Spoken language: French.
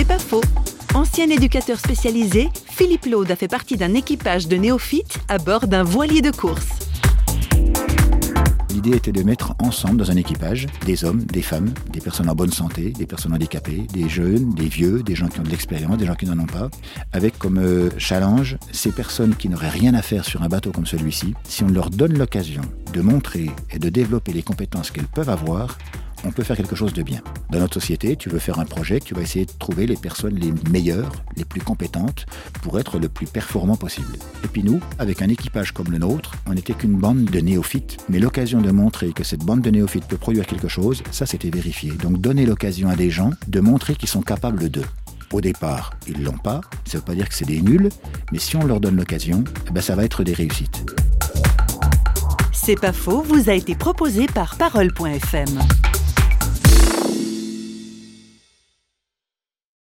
C'est pas faux. Ancien éducateur spécialisé, Philippe Laude a fait partie d'un équipage de néophytes à bord d'un voilier de course. L'idée était de mettre ensemble dans un équipage des hommes, des femmes, des personnes en bonne santé, des personnes handicapées, des jeunes, des vieux, des gens qui ont de l'expérience, des gens qui n'en ont pas, avec comme euh, challenge ces personnes qui n'auraient rien à faire sur un bateau comme celui-ci. Si on leur donne l'occasion de montrer et de développer les compétences qu'elles peuvent avoir, on peut faire quelque chose de bien. Dans notre société, tu veux faire un projet, tu vas essayer de trouver les personnes les meilleures, les plus compétentes pour être le plus performant possible. Et puis nous, avec un équipage comme le nôtre, on n'était qu'une bande de néophytes, mais l'occasion de montrer que cette bande de néophytes peut produire quelque chose, ça c'était vérifié. Donc donner l'occasion à des gens de montrer qu'ils sont capables d'eux. Au départ, ils l'ont pas, ça ne veut pas dire que c'est des nuls, mais si on leur donne l'occasion, eh ben ça va être des réussites. C'est pas faux, vous a été proposé par parole.fm.